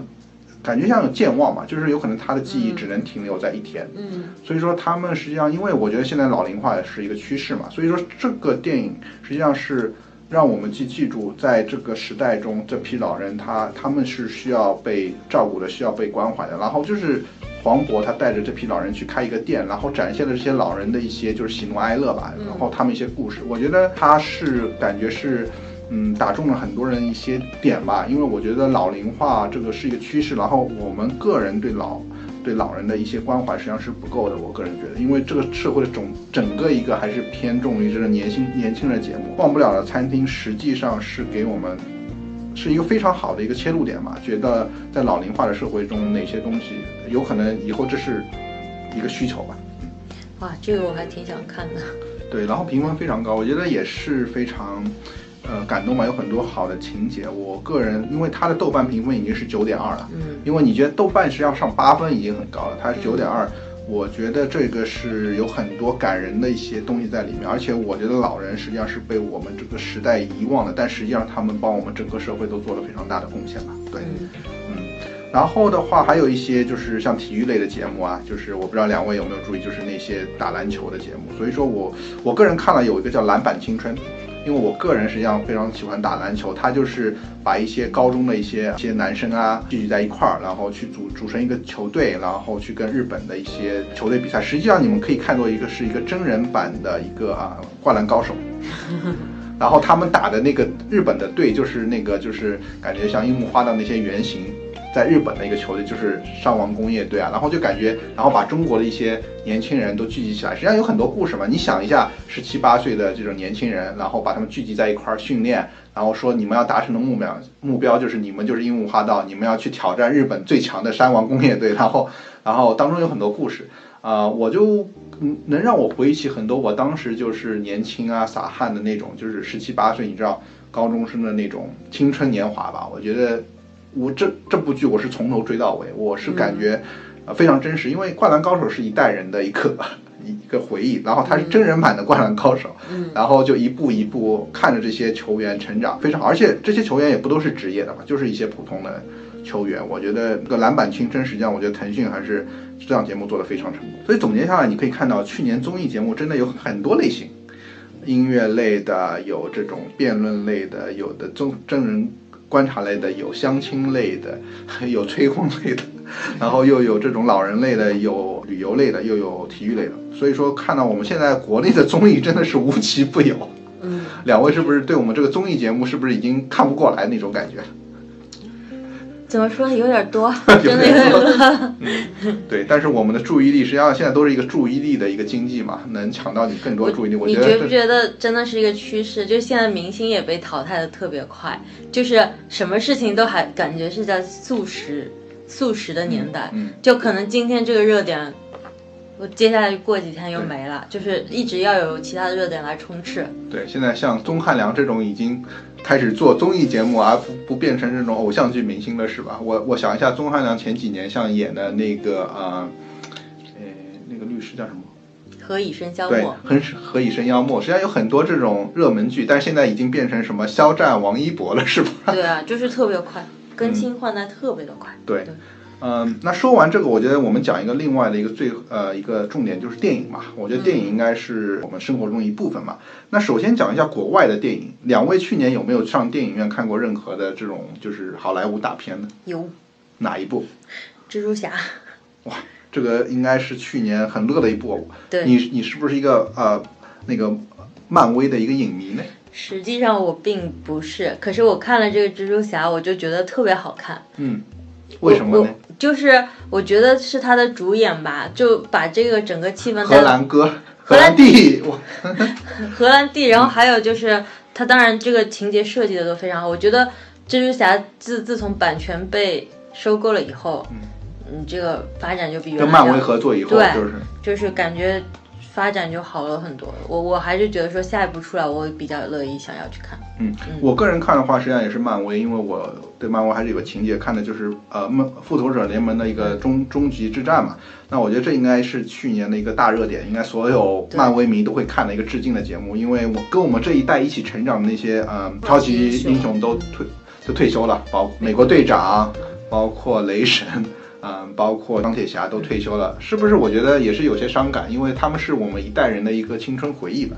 感觉像有健忘嘛，就是有可能他的记忆只能停留在一天，嗯，所以说他们实际上，因为我觉得现在老龄化也是一个趋势嘛，所以说这个电影实际上是让我们去记住，在这个时代中，这批老人他他们是需要被照顾的，需要被关怀的。然后就是黄渤他带着这批老人去开一个店，然后展现了这些老人的一些就是喜怒哀乐吧，然后他们一些故事，我觉得他是感觉是。嗯，打中了很多人一些点吧，因为我觉得老龄化这个是一个趋势，然后我们个人对老对老人的一些关怀实际上是不够的，我个人觉得，因为这个社会的总整个一个还是偏重于这个年轻年轻人的节目，忘不了的餐厅实际上是给我们是一个非常好的一个切入点嘛，觉得在老龄化的社会中哪些东西有可能以后这是一个需求吧。哇，这个我还挺想看的。对，然后评分非常高，我觉得也是非常。呃感动吧，有很多好的情节。我个人因为它的豆瓣评分已经是九点二了，嗯因为你觉得豆瓣是要上八分已经很高了，它是九点二。我觉得这个是有很多感人的一些东西在里面，而且我觉得老人实际上是被我们这个时代遗忘的，但实际上他们帮我们整个社会都做了非常大的贡献吧。对，嗯嗯，然后的话还有一些就是像体育类的节目啊，就是我不知道两位有没有注意，就是那些打篮球的节目。所以说我我个人看了有一个叫《篮板青春》，因为我个人实际上非常喜欢打篮球，他就是把一些高中的一些一些男生啊聚集在一块儿，然后去组组成一个球队，然后去跟日本的一些球队比赛。实际上你们可以看作一个是一个真人版的一个啊灌篮高手。然后他们打的那个日本的队，就是那个就是感觉像樱木花道那些原型，在日本的一个球队，就是上王工业队啊。然后就感觉，然后把中国的一些年轻人都聚集起来，实际上有很多故事嘛。你想一下，十七八岁的这种年轻人，然后把他们聚集在一块儿训练，然后说你们要达成的目标目标就是你们就是樱木花道，你们要去挑战日本最强的山王工业队。然后，然后当中有很多故事。啊、我就能让我回忆起很多我当时就是年轻啊洒汗的那种，就是十七八岁，你知道高中生的那种青春年华吧。我觉得我这这部剧我是从头追到尾，我是感觉呃非常真实，因为《灌篮高手》是一代人的一个 一个回忆，然后它是真人版的《灌篮高手》，嗯然后就一步一步看着这些球员成长，非常好，而且这些球员也不都是职业的嘛，就是一些普通的球员。我觉得这个篮板青春，实际上我觉得腾讯还是这档节目做得非常成功。所以总结下来，你可以看到去年综艺节目真的有很多类型，音乐类的，有这种辩论类的，有的真真人观察类的，有相亲类的，有催婚类的，然后又有这种老人类的，有旅游类的，又有体育类的。所以说，看到我们现在国内的综艺真的是无奇不有。嗯，两位是不是对我们这个综艺节目是不是已经看不过来那种感觉？怎么说有点多，真的有点多。对，但是我们的注意力实际上现在都是一个注意力的一个经济嘛，能抢到你更多注意力，我你觉得你觉不觉得真的是一个趋势？就是现在明星也被淘汰的特别快，就是什么事情都还感觉是在速食速食的年代，嗯就可能今天这个热点，我接下来过几天又没了，就是一直要有其他的热点来充斥。对，现在像钟汉良这种已经开始做综艺节目，而不不变成这种偶像剧明星了，是吧？我我想一下，钟汉良前几年像演的那个呃，呃，那个律师叫什么？何以笙箫对默，，何何以笙箫默，实际上有很多这种热门剧，但是现在已经变成什么肖战、王一博了，是吧？对啊，就是特别快，更新换代特别的快。对，嗯，那说完这个，我觉得我们讲一个另外的一个最呃一个重点就是电影嘛。我觉得电影应该是我们生活中一部分嘛。那首先讲一下国外的电影，两位去年有没有上电影院看过任何的这种就是好莱坞大片呢？有哪一部？蜘蛛侠，哇这个应该是去年很热的一部。对你你是不是一个呃那个漫威的一个影迷呢？实际上我并不是，可是我看了这个蜘蛛侠，我就觉得特别好看。嗯，为什么呢？我就是我觉得是他的主演吧，就把这个整个气氛荷带兰哥，荷荷兰兰弟，我 荷兰弟，然后还有就是他当然这个情节设计的都非常好。我觉得蜘蛛侠自自从版权被收购了以后，嗯，这个发展就比原来跟漫威合作以后对就是。就是感觉发展就好了很多。我我还是觉得说下一部出来，我比较乐意想要去看。嗯，我个人看的话，实际上也是漫威，因为我对漫威还是有个情节，看的就是呃，漫复仇者联盟的一个终终极之战嘛。那我觉得这应该是去年的一个大热点，应该所有漫威迷都会看的一个致敬的节目，因为我跟我们这一代一起成长的那些嗯、超级英雄都退都退休了，包美国队长，包括雷神。嗯，包括钢铁侠都退休了，是不是？我觉得也是有些伤感，因为他们是我们一代人的一个青春回忆吧。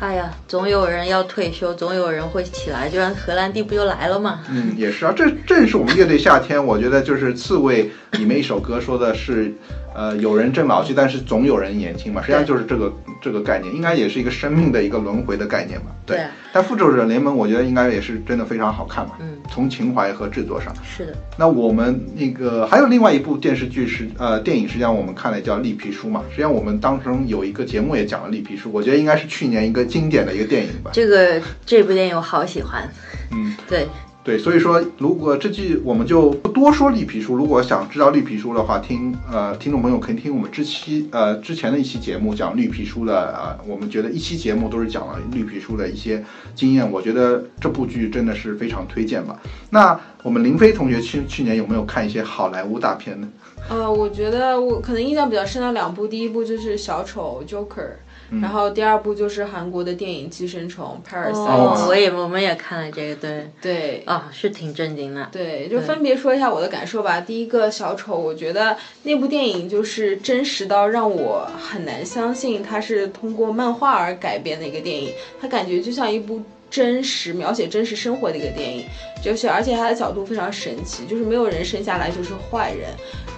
哎呀，总有人要退休，总有人会起来，就像荷兰弟不就来了吗？嗯，也是啊，这正是我们乐队夏天，我觉得就是刺猬里面一首歌说的是，呃，有人正老去，但是总有人年轻嘛，实际上就是这个这个概念，应该也是一个生命的一个轮回的概念嘛。对。对但复仇者联盟，我觉得应该也是真的非常好看嘛。嗯，从情怀和制作上。是的，那我们那个还有另外一部电视剧是呃电影，实际上我们看了叫《绿皮书》嘛，实际上我们当中有一个节目也讲了《绿皮书》，我觉得应该是去年一个经典的一个电影吧。这个这部电影我好喜欢。嗯，对，对，所以说如果这季我们就不多说绿皮书，如果想知道绿皮书的话，听呃听众朋友可以听我们之期呃之前的一期节目讲绿皮书的呃，我们觉得一期节目都是讲了绿皮书的一些经验，我觉得这部剧真的是非常推荐吧。那我们林飞同学去去年有没有看一些好莱坞大片呢？呃，我觉得我可能印象比较深的两部，第一部就是小丑 Joker，、然后第二部就是韩国的电影《寄生虫》Parasite。哦我也我们也看了这个，对，对，啊、是挺震惊的。对，就分别说一下我的感受吧。第一个小丑，我觉得那部电影就是真实到让我很难相信它是通过漫画而改编的一个电影，它感觉就像一部真实描写真实生活的一个电影，就是而且它的角度非常神奇，就是没有人生下来就是坏人，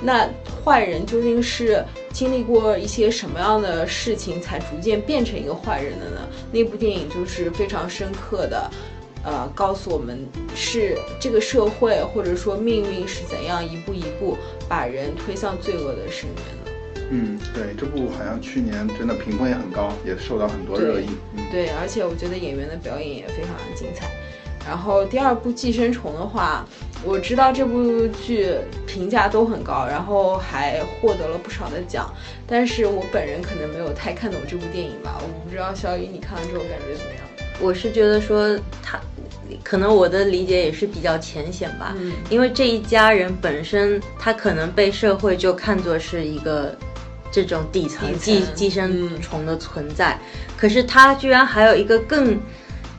那坏人究竟是经历过一些什么样的事情才逐渐变成一个坏人的呢？那部电影就是非常深刻的。呃，告诉我们是这个社会或者说命运是怎样一步一步把人推向罪恶的深渊的。嗯，对，这部好像去年真的评分也很高，也受到很多热议。嗯，对，而且我觉得演员的表演也非常的精彩。然后第二部《寄生虫》的话，我知道这部剧评价都很高，然后还获得了不少的奖，但是我本人可能没有太看懂这部电影吧。我不知道小雨你看了之后感觉怎么样？我是觉得说他，可能我的理解也是比较浅显吧，嗯因为这一家人本身他可能被社会就看作是一个这种底层寄寄生虫的存在，可是它居然还有一个更。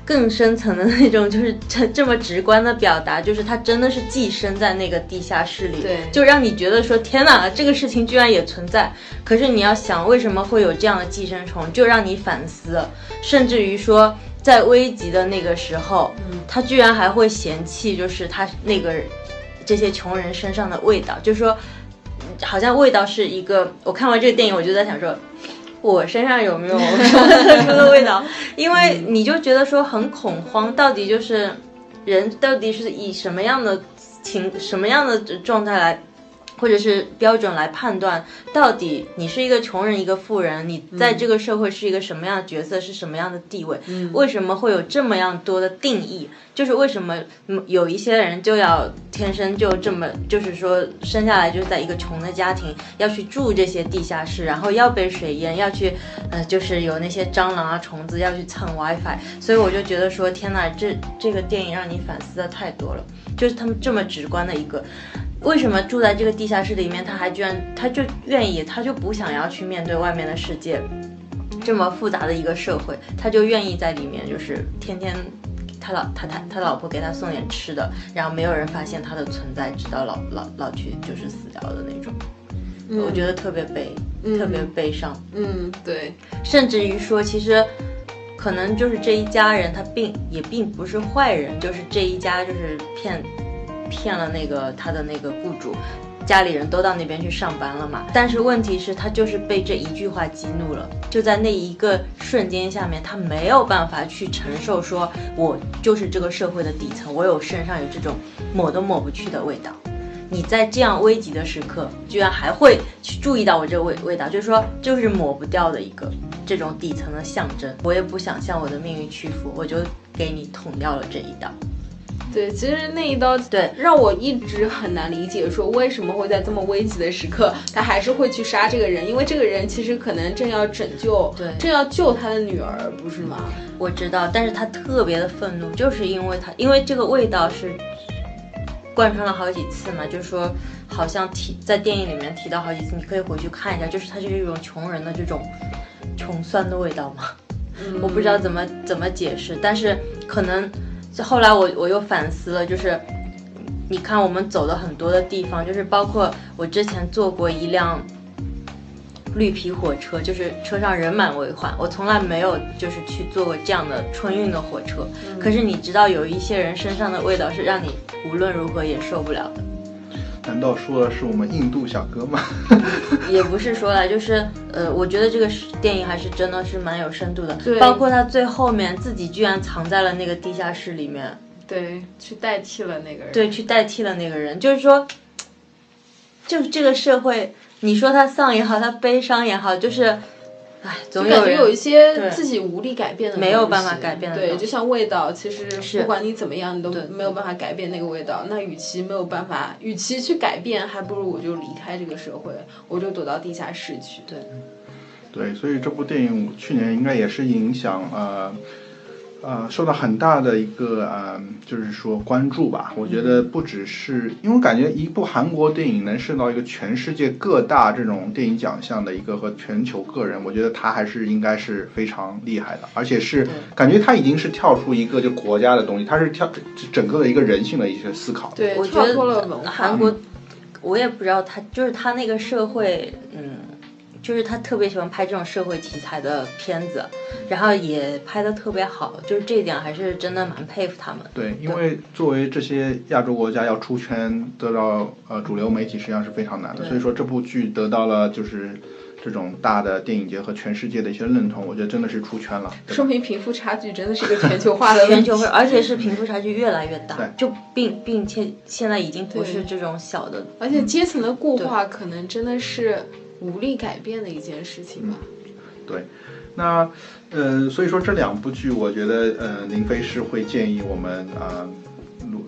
更深层的那种，就是这这么直观的表达，就是它真的是寄生在那个地下室里，对。就让你觉得说天哪，这个事情居然也存在。可是你要想，为什么会有这样的寄生虫，就让你反思，甚至于说，在危急的那个时候，他居然还会嫌弃，就是他那个这些穷人身上的味道，就是说，好像味道是一个。我看完这个电影，我就在想说。我身上有没有什么特殊的味道？因为你就觉得说很恐慌，到底就是人到底是以什么样的情、什么样的状态来，或者是标准来判断，到底你是一个穷人，一个富人，你在这个社会是一个什么样的角色，是什么样的地位？为什么会有这么样多的定义？就是为什么嗯有一些人就要天生就这么，就是说生下来就是在一个穷的家庭，要去住这些地下室，然后要被水淹，要去呃，就是有那些蟑螂啊、虫子要去蹭 WiFi，所以我就觉得说，天呐，这这个电影让你反思的太多了，就是他们这么直观的一个。为什么住在这个地下室里面，他还居然他就愿意，他就不想要去面对外面的世界，这么复杂的一个社会，他就愿意在里面，就是天天他老他他他老婆给他送点吃的，然后没有人发现他的存在，直到老老老去就是死掉的那种。我觉得特别悲，特别悲伤。嗯，对，甚至于说，其实可能就是这一家人，他并也并不是坏人，就是这一家就是骗骗了那个他的那个雇主，家里人都到那边去上班了嘛。但是问题是，他就是被这一句话激怒了，就在那一个瞬间下面，他没有办法去承受，说我就是这个社会的底层，我有身上有这种抹都抹不去的味道。你在这样危急的时刻，居然还会去注意到我这个味味道，就是说，就是抹不掉的一个这种底层的象征。我也不想向我的命运屈服，我就给你捅掉了这一刀。对，其实那一刀对让我一直很难理解，说为什么会在这么危急的时刻，他还是会去杀这个人，因为这个人其实可能正要拯救，对正要救他的女儿，不是吗？我知道，但是他特别的愤怒，就是因为他，因为这个味道是贯穿了好几次嘛，就是说，好像提在电影里面提到好几次，你可以回去看一下，就是它就是一种穷人的这种穷酸的味道嘛。我不知道怎么怎么解释，但是可能后来我我又反思了，就是你看我们走的很多的地方，就是包括我之前坐过一辆绿皮火车，就是车上人满为患，我从来没有就是去坐过这样的春运的火车。可是你知道有一些人身上的味道是让你无论如何也受不了的。难道说的是我们印度小哥吗？也不是说了，就是呃，我觉得这个电影还是真的是蛮有深度的，对包括他最后面自己居然藏在了那个地下室里面，对，去代替了那个人。对，去代替了那个人，就是说，就这个社会，你说他丧也好，他悲伤也好，就是哎，就感觉有一些自己无力改变的，没有办法改变的对，东西就像味道，其实不管你怎么样，你都没有办法改变那个味道。那与其没有办法，与其去改变，还不如我就离开这个社会，我就躲到地下室去。对对，所以这部电影去年应该也是影响呃呃受到很大的一个呃就是说关注吧。我觉得不只是因为我感觉一部韩国电影能受到一个全世界各大这种电影奖项的一个和全球个人，我觉得他还是应该是非常厉害的，而且是感觉他已经是跳出一个就国家的东西，他是跳整个的一个人性的一些思考。对，我觉跳脱了文化。得韩国，我也不知道他就是他那个社会，嗯，就是他特别喜欢拍这种社会题材的片子，然后也拍的特别好，就是这一点还是真的蛮佩服他们。对，因为作为这些亚洲国家要出圈得到呃主流媒体实际上是非常难的，所以说这部剧得到了就是这种大的电影节和全世界的一些认同，我觉得真的是出圈了。说明贫富差距真的是一个全球化的 问题。全球化，而且是贫富差距越来越大对，就并并且现在已经不是这种小的，而且阶层的固化可能真的是无力改变的一件事情吧。对，那呃，所以说这两部剧，我觉得呃，林飞是会建议我们啊、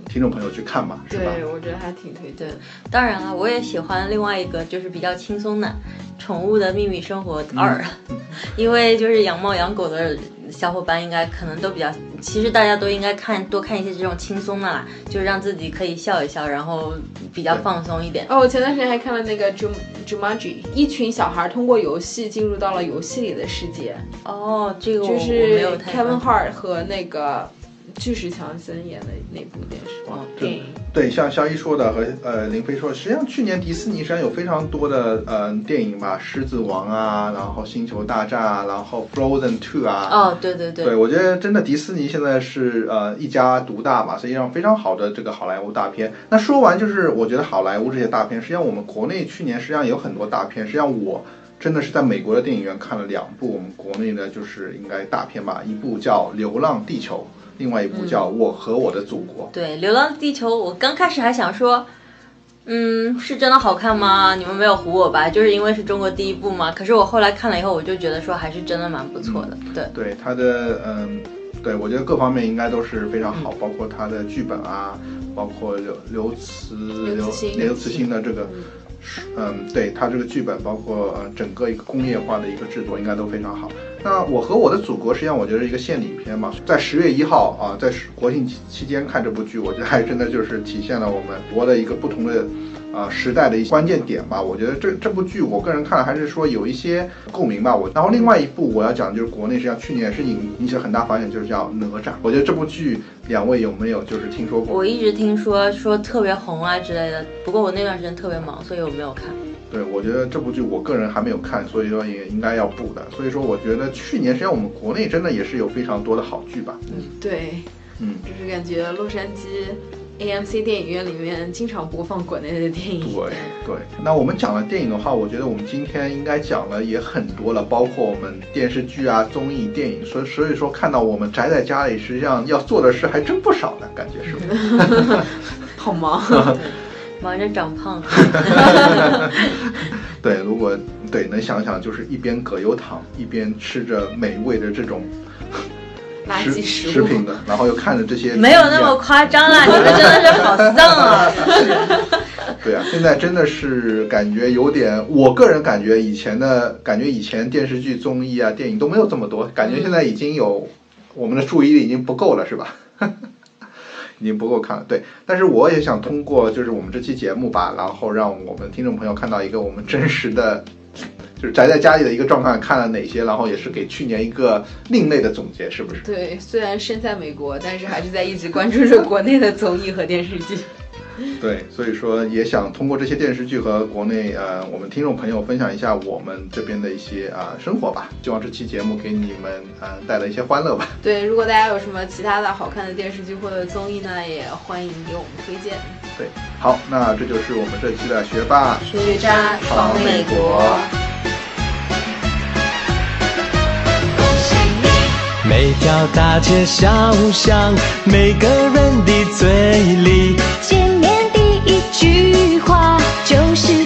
听众朋友去看吧，是吧？对，我觉得还挺推荐。当然了，我也喜欢另外一个就是比较轻松的《宠物的秘密生活二》因为就是养猫养狗的小伙伴应该可能都比较，其实大家都应该看多看一些这种轻松的啦，就是让自己可以笑一笑，然后比较放松一点。哦，我前段时间还看了那个 Jum Jumanji，一群小孩通过游戏进入到了游戏里的世界，哦，这个我我就是没有太 Kevin Hart 和那个巨石强森演的那部电视哇电影。对，像肖一说的和呃林飞说的，实际上去年迪士尼实际上有非常多的呃电影吧，《狮子王》啊，然后《星球大战》啊，然后《Frozen Two》啊。哦，对对对，对，我觉得真的迪士尼现在是呃一家独大嘛，实际上非常好的这个好莱坞大片。那说完就是我觉得好莱坞这些大片，实际上我们国内去年实际上有很多大片，实际上我真的是在美国的电影院看了两部我们国内的就是应该大片吧，一部叫《流浪地球》，另外一部叫《我和我的祖国》。对，《流浪地球》，我刚开始还想说，嗯，是真的好看吗？你们没有唬我吧？就是因为是中国第一部嘛。可是我后来看了以后，我就觉得说还是真的蛮不错的。对，对它的嗯，对我觉得各方面应该都是非常好，包括它的剧本啊，包括刘刘慈刘刘慈欣刘慈欣的这个。嗯，对他这个剧本，包括呃整个一个工业化的一个制作，应该都非常好。那我和我的祖国，实际上我觉得是一个献礼片嘛，在十月一号啊，在国庆期期间看这部剧，我觉得还真的就是体现了我们国的一个不同的啊、时代的一些关键点吧。我觉得这这部剧，我个人看了还是说有一些共鸣吧。我然后另外一部我要讲就是国内实际上去年也是引引起了很大反响，就是叫哪吒。我觉得这部剧两位有没有就是听说过？我一直听说说特别红啊之类的，不过我那段时间特别忙，所以我没有看。对，我觉得这部剧我个人还没有看，所以说也应该要补的。所以说，我觉得去年实际上我们国内真的也是有非常多的好剧吧。嗯对，嗯，就是感觉洛杉矶 AMC 电影院里面经常播放国内的电影。对对。那我们讲了电影的话，我觉得我们今天应该讲了也很多了，包括我们电视剧啊、综艺、电影。所以所以说，看到我们宅在家里，实际上要做的事还真不少呢，感觉是不是？好忙。忙着长胖，对，如果对能想想，就是一边葛优躺，一边吃着美味的这种 垃食圾食品的，然后又看着这些 没有那么夸张啦，你们真的是好丧啊！对啊，现在真的是感觉有点，我个人感觉以前的感觉，以前电视剧、综艺啊、电影都没有这么多，感觉现在已经有我们的注意力已经不够了，是吧？已经不够看了，对。但是我也想通过就是我们这期节目吧，然后让我们听众朋友看到一个我们真实的，就是宅在家里的一个状况，看了哪些，然后也是给去年一个另类的总结，是不是？对，虽然身在美国，但是还是在一直关注着国内的综艺和电视剧。对，所以说也想通过这些电视剧和国内呃我们听众朋友分享一下我们这边的一些啊、生活吧。希望这期节目给你们呃带来一些欢乐吧。对，如果大家有什么其他的好看的电视剧或者综艺呢，也欢迎给我们推荐。对，好，那这就是我们这期的学霸学渣闯美国。每条大街小巷每个人的嘴里见面第一句话就是